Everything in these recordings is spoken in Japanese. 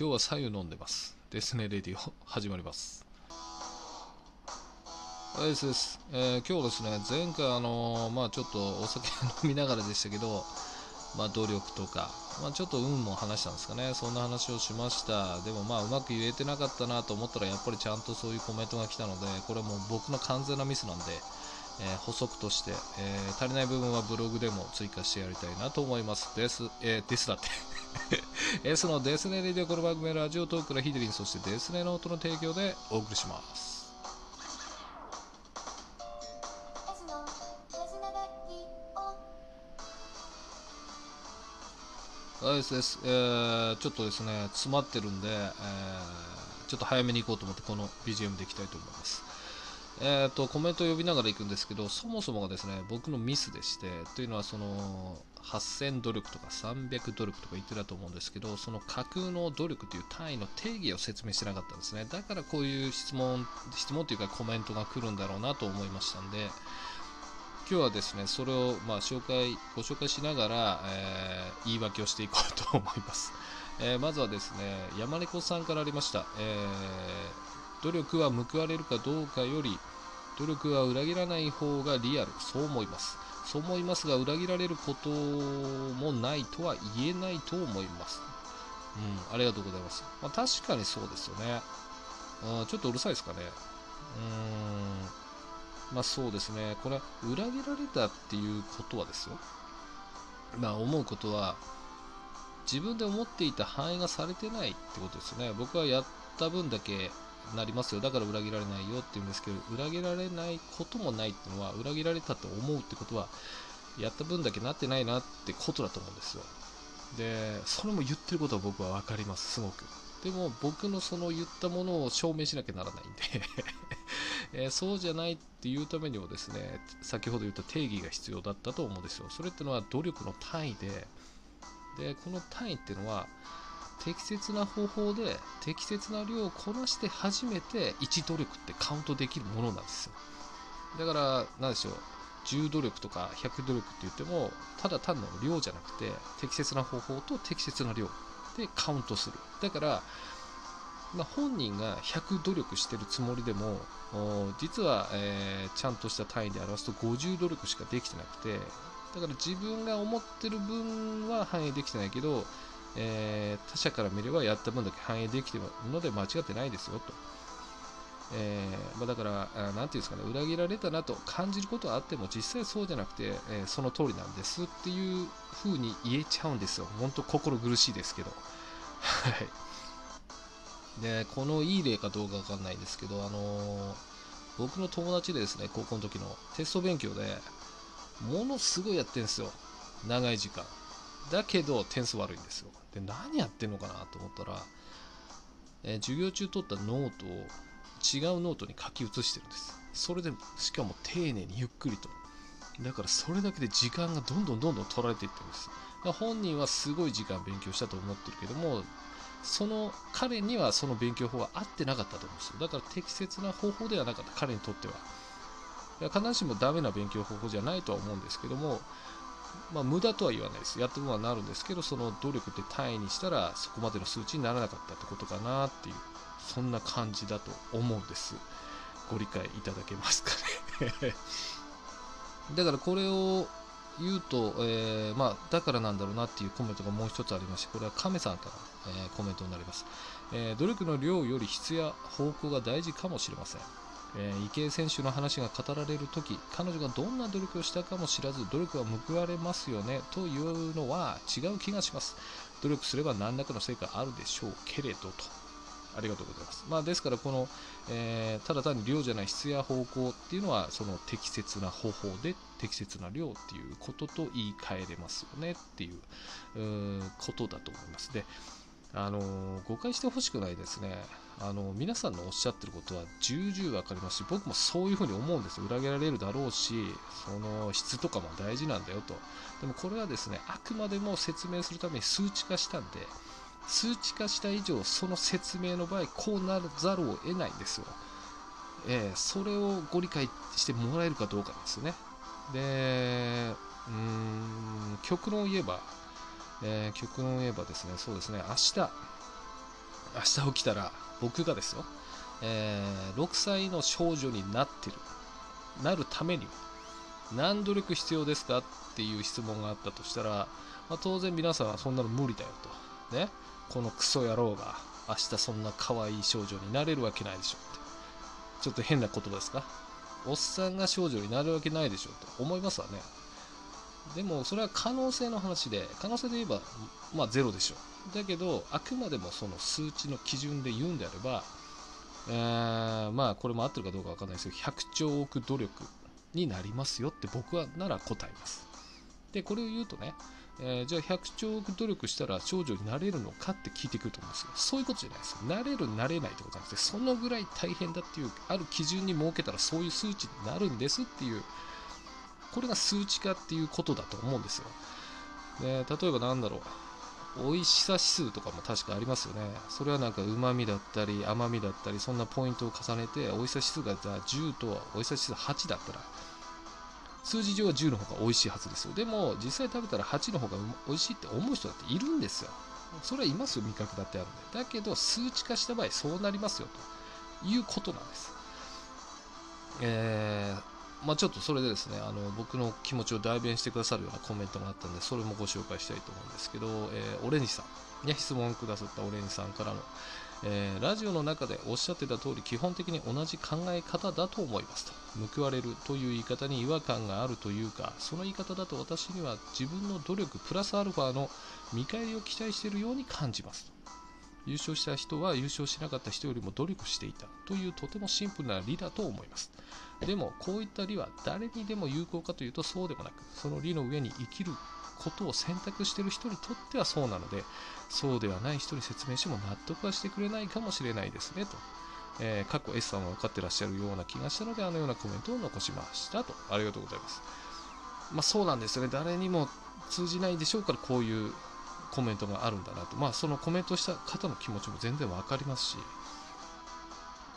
今日は左右飲んでます。ですねレディオ。始まります。はいですです、えー今日ですね前回あのーまあちょっとお酒 飲みながらでしたけどまあ努力とかまあちょっと運も話したんですかね。そんな話をしました。でもまあうまく言えてなかったなと思ったらやっぱりちゃんとそういうコメントが来たのでこれはもう僕の完全なミスなんでえー補足として、えー足りない部分はブログでも追加してやりたいなと思います。です、えーですだって。S のデスネレディオこの番組はラジオトークからヒデリン、そしてデスネノートの提供でお送りします。はい、ですです、えーちょっとですね、詰まってるんで、えーちょっと早めに行こうと思って、この BGM でいきたいと思います。えー、とコメントを呼びながら行くんですけど、そもそもがですね僕のミスでして、というのはその8000努力とか300努力とか言ってたと思うんですけど、その架空の努力という単位の定義を説明してなかったんですね。だからこういう質問、質問というかコメントが来るんだろうなと思いましたんで、今日はですねそれをまあ紹介ご紹介しながら、えー言い訳をしていこうと思います、えーまずはですね山猫さんからありました、えー努力は報われるかどうかより努力は裏切らない方がリアル。そう思います。そう思いますが裏切られることもないとは言えないと思います。うんありがとうございます、まあ、確かにそうですよね。うんちょっとうるさいですかね。うーん。まあそうですね、これは裏切られたっていうことはですよ、まあ思うことは、自分で思っていた範囲がされてないってことですよね。僕はやった分だけなりますよ、だから裏切られないよって言うんですけど、裏切られないこともないっていうのは、裏切られたと思うってことは、やった分だけなってないなってことだと思うんですよ。で、それも言ってることは僕は分かります、すごく。でも僕のその言ったものを証明しなきゃならないんで えーそうじゃないっていうためにもですね先ほど言った定義が必要だったと思うんですよそれってのは努力の単位ででこの単位っていうのは適切な方法で適切な量をこなして初めて1努力ってカウントできるものなんですよ。だから何でしょう。10努力とか100努力って言ってもただ単なる量じゃなくて適切な方法と適切な量でカウントする。だからまあ、本人が100努力してるつもりでも実は、えーちゃんとした単位で表すと50努力しかできてなくてだから自分が思ってる分は反映できてないけど、えー他者から見ればやった分だけ反映できているので間違ってないですよと、えーまあ、だからあなんていうんですかね裏切られたなと感じることはあっても実際そうじゃなくて、えーその通りなんですっていう風に言えちゃうんですよ。本当心苦しいですけど。はい。でこのいい例かどうかわかんないですけど、あの僕の友達でですね高校の時のテスト勉強でものすごいやってるんですよ。長い時間。だけど点数悪いんですよ。で何やってんのかなと思ったら、えー授業中取ったノートを違うノートに書き写してるんです。それでしかも丁寧にゆっくりと。だからそれだけで時間がどんどんどんどん取られていってるんです。本人はすごい時間勉強したと思ってるけどもその彼にはその勉強法は合ってなかったと思うんですよ。だから適切な方法ではなかった。彼にとっては。いや必ずしもダメな勉強方法じゃないとは思うんですけどもまあ無駄とは言わないです。やった分はなるんですけどその努力って単位にしたらそこまでの数値にならなかったってことかなっていうそんな感じだと思うんです。ご理解いただけますかね。だからこれを言うと、えーまあ、だからなんだろうなっていうコメントがもう一つありまして、これは亀さんから、えーコメントになります、えー努力の量より質や方向が大事かもしれません。えー池江選手の話が語られるとき、彼女がどんな努力をしたかも知らず、努力は報われますよねというのは違う気がします。努力すれば何らかの成果あるでしょうけれどと。ありがとうございます。まあ、ですから、この、えーただ単に量じゃない質や方向っていうのは、その適切な方法で適切な量っていうことと言い換えれますよねっていうことだと思います。で、あの誤解してほしくないですね。あの皆さんのおっしゃってることは重々わかりますし、僕もそういうふうに思うんです。裏切られるだろうし、その質とかも大事なんだよと。でもこれはですね、あくまでも説明するために数値化したんで、数値化した以上、その説明の場合、こうならざるを得ないんですよ。えーそれをご理解してもらえるかどうかですね。で、うーん、極論を言えば、えー極論を言えばですね、そうですね、明日、明日起きたら僕がですよ、えー6歳の少女になってる。なるためには何努力必要ですかっていう質問があったとしたら、まあ、当然皆さんはそんなの無理だよと。ねこのクソ野郎が明日そんな可愛い少女になれるわけないでしょって。ちょっと変な言葉ですか？おっさんが少女になるわけないでしょと思いますわね。でもそれは可能性の話で可能性で言えばまあゼロでしょ。だけどあくまでもその数値の基準で言うんであれば、えーまあこれも合ってるかどうかわかんないですけど100兆億努力になりますよって僕はなら答えます。でこれを言うとね、えーじゃあ100兆億努力したら少女になれるのかって聞いてくると思うんですよ。そういうことじゃないですよ。なれるなれないってことじゃなくてそのぐらい大変だっていうある基準に設けたらそういう数値になるんですっていうこれが数値化っていうことだと思うんですよ。で例えばなんだろう。美味しさ指数とかも確かありますよね。それはなんか旨味だったり甘みだったりそんなポイントを重ねて美味しさ指数が10と美味しさ指数8だったら数字上は10の方が美味しいはずですよ。でも実際食べたら8の方が美味しいって思う人だっているんですよ。それはいますよ味覚だってあるんで。だけど数値化した場合そうなりますよということなんです。えーまあ、ちょっとそれでですねあの僕の気持ちを代弁してくださるようなコメントがあったんでそれもご紹介したいと思うんですけど、えーオレンジさんね質問くださったオレンジさんからの、えーラジオの中でおっしゃってた通り基本的に同じ考え方だと思いますと報われるという言い方に違和感があるというかその言い方だと私には自分の努力プラスアルファの見返りを期待しているように感じますと。優勝した人は優勝しなかった人よりも努力していたというとてもシンプルな理だと思います。でもこういった理は誰にでも有効かというとそうでもなくその理の上に生きることを選択している人にとってはそうなのでそうではない人に説明しても納得はしてくれないかもしれないですねと、えー過去 S さんは分かってらっしゃるような気がしたのであのようなコメントを残しましたと。ありがとうございます。まあそうなんですよね。誰にも通じないでしょうからこういうコメントがあるんだなと。まあそのコメントした方の気持ちも全然分かりますし。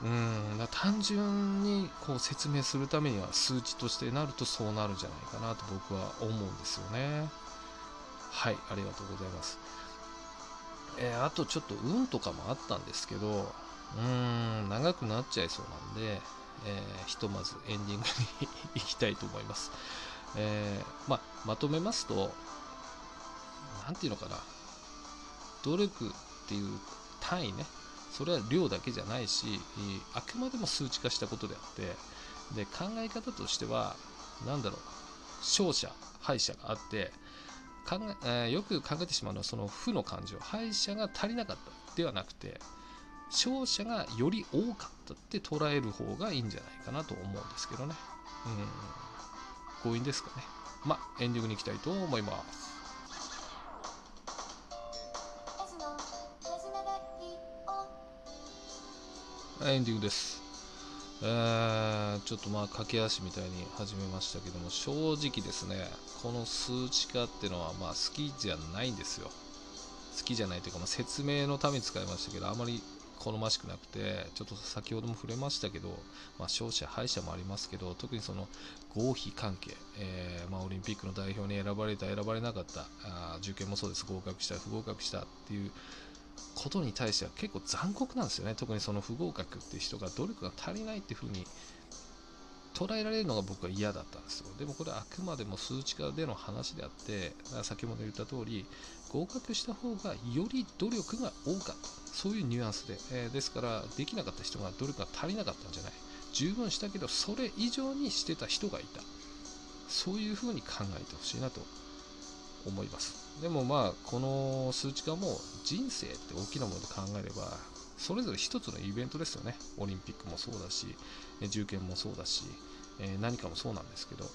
うん。だ単純にこう説明するためには数値としてなるとそうなるんじゃないかなと僕は思うんですよね。はいありがとうございます。えーあとちょっと運とかもあったんですけどうーん長くなっちゃいそうなんで、えーひとまずエンディングに行きたいと思います、えーまあ、まとめますと何ていうのかな。努力っていう単位ね。それは量だけじゃないしあくまでも数値化したことであってで考え方としては何だろう勝者敗者があって考ええーよく考えてしまうのはその負の感情敗者が足りなかったではなくて勝者がより多かったって捉える方がいいんじゃないかなと思うんですけどね。うん。強引ですかね。まあエンディングに行きたいと思います。エンディングです。えーちょっとまあ駆け足みたいに始めましたけども正直ですねこの数値化っていうのはまあ好きじゃないんですよ好きじゃないというか、まあ、説明のために使いましたけどあまり好ましくなくてちょっと先ほども触れましたけど、まあ、勝者敗者もありますけど特にその合否関係、えーまあ、オリンピックの代表に選ばれた選ばれなかったあ受験もそうです合格した不合格したっていうことに対しては結構残酷なんですよね。特にその不合格っていう人が努力が足りないっていうふうに捉えられるのが僕は嫌だったんですよ。でもこれはあくまでも数値化での話であって先ほど言った通り合格した方がより努力が多かった。そういうニュアンスで、えーですからできなかった人が努力が足りなかったんじゃない。十分したけどそれ以上にしてた人がいた。そういうふうに考えてほしいなと思います。でもまあこの数値化も人生って大きなもので考えればそれぞれ一つのイベントですよね。オリンピックもそうだしえ受験もそうだし、何かもそうなんですけど。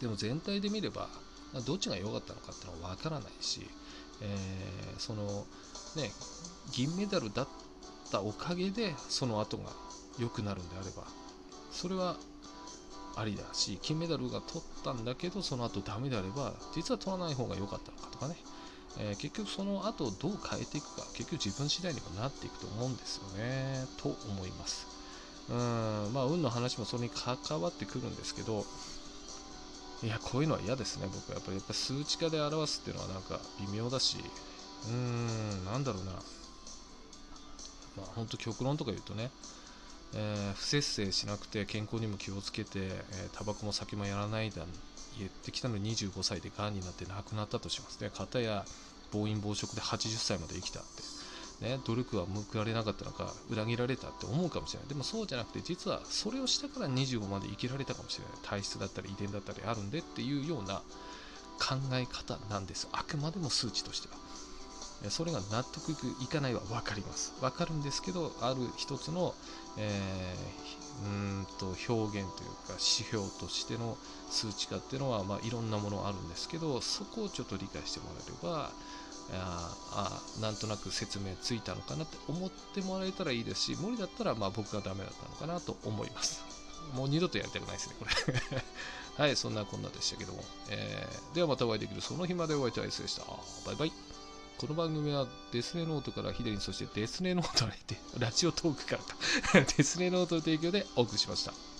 でも全体で見ればどっちが良かったのかっていうのは分からないし、えーそのね銀メダルだったおかげでその後が良くなるんであればそれはありだし金メダルが取ったんだけどその後ダメであれば実は取らない方が良かったのかとかね、えー結局その後どう変えていくか結局自分次第にもなっていくと思うんですよね。と思います。うんまあ運の話もそれに関わってくるんですけどいやこういうのは嫌ですね僕は。やっぱりやっぱ数値化で表すっていうのはなんか微妙だし。うーんなんだろうな。まあ、本当極論とか言うとね、えー不節制しなくて健康にも気をつけて、えータバコも酒もやらないだ言ってきたのに25歳でがんになって亡くなったとします。ね片や暴飲暴食で80歳まで生きたって、ね、努力は報われなかったのか裏切られたって思うかもしれない。でもそうじゃなくて実はそれをしたから25まで生きられたかもしれない。体質だったり遺伝だったりあるんでっていうような考え方なんです。あくまでも数値としては。それが納得いかないは分かります。分かるんですけどある一つの、えーうんと表現というか指標としての数値化っていうのは、まあ、いろんなものあるんですけどそこをちょっと理解してもらえればああなんとなく説明ついたのかなって思ってもらえたらいいですし無理だったらまあ僕がダメだったのかなと思います。もう二度とやりたくないですねこれ。はいそんなこんなでしたけども、えーではまたお会いできるその日までお会いいたいでした。バイバイ。この番組はデスネノートからヒデリンそしてデスネノートにてラジオトークからか デスネノートの提供でお送りしました。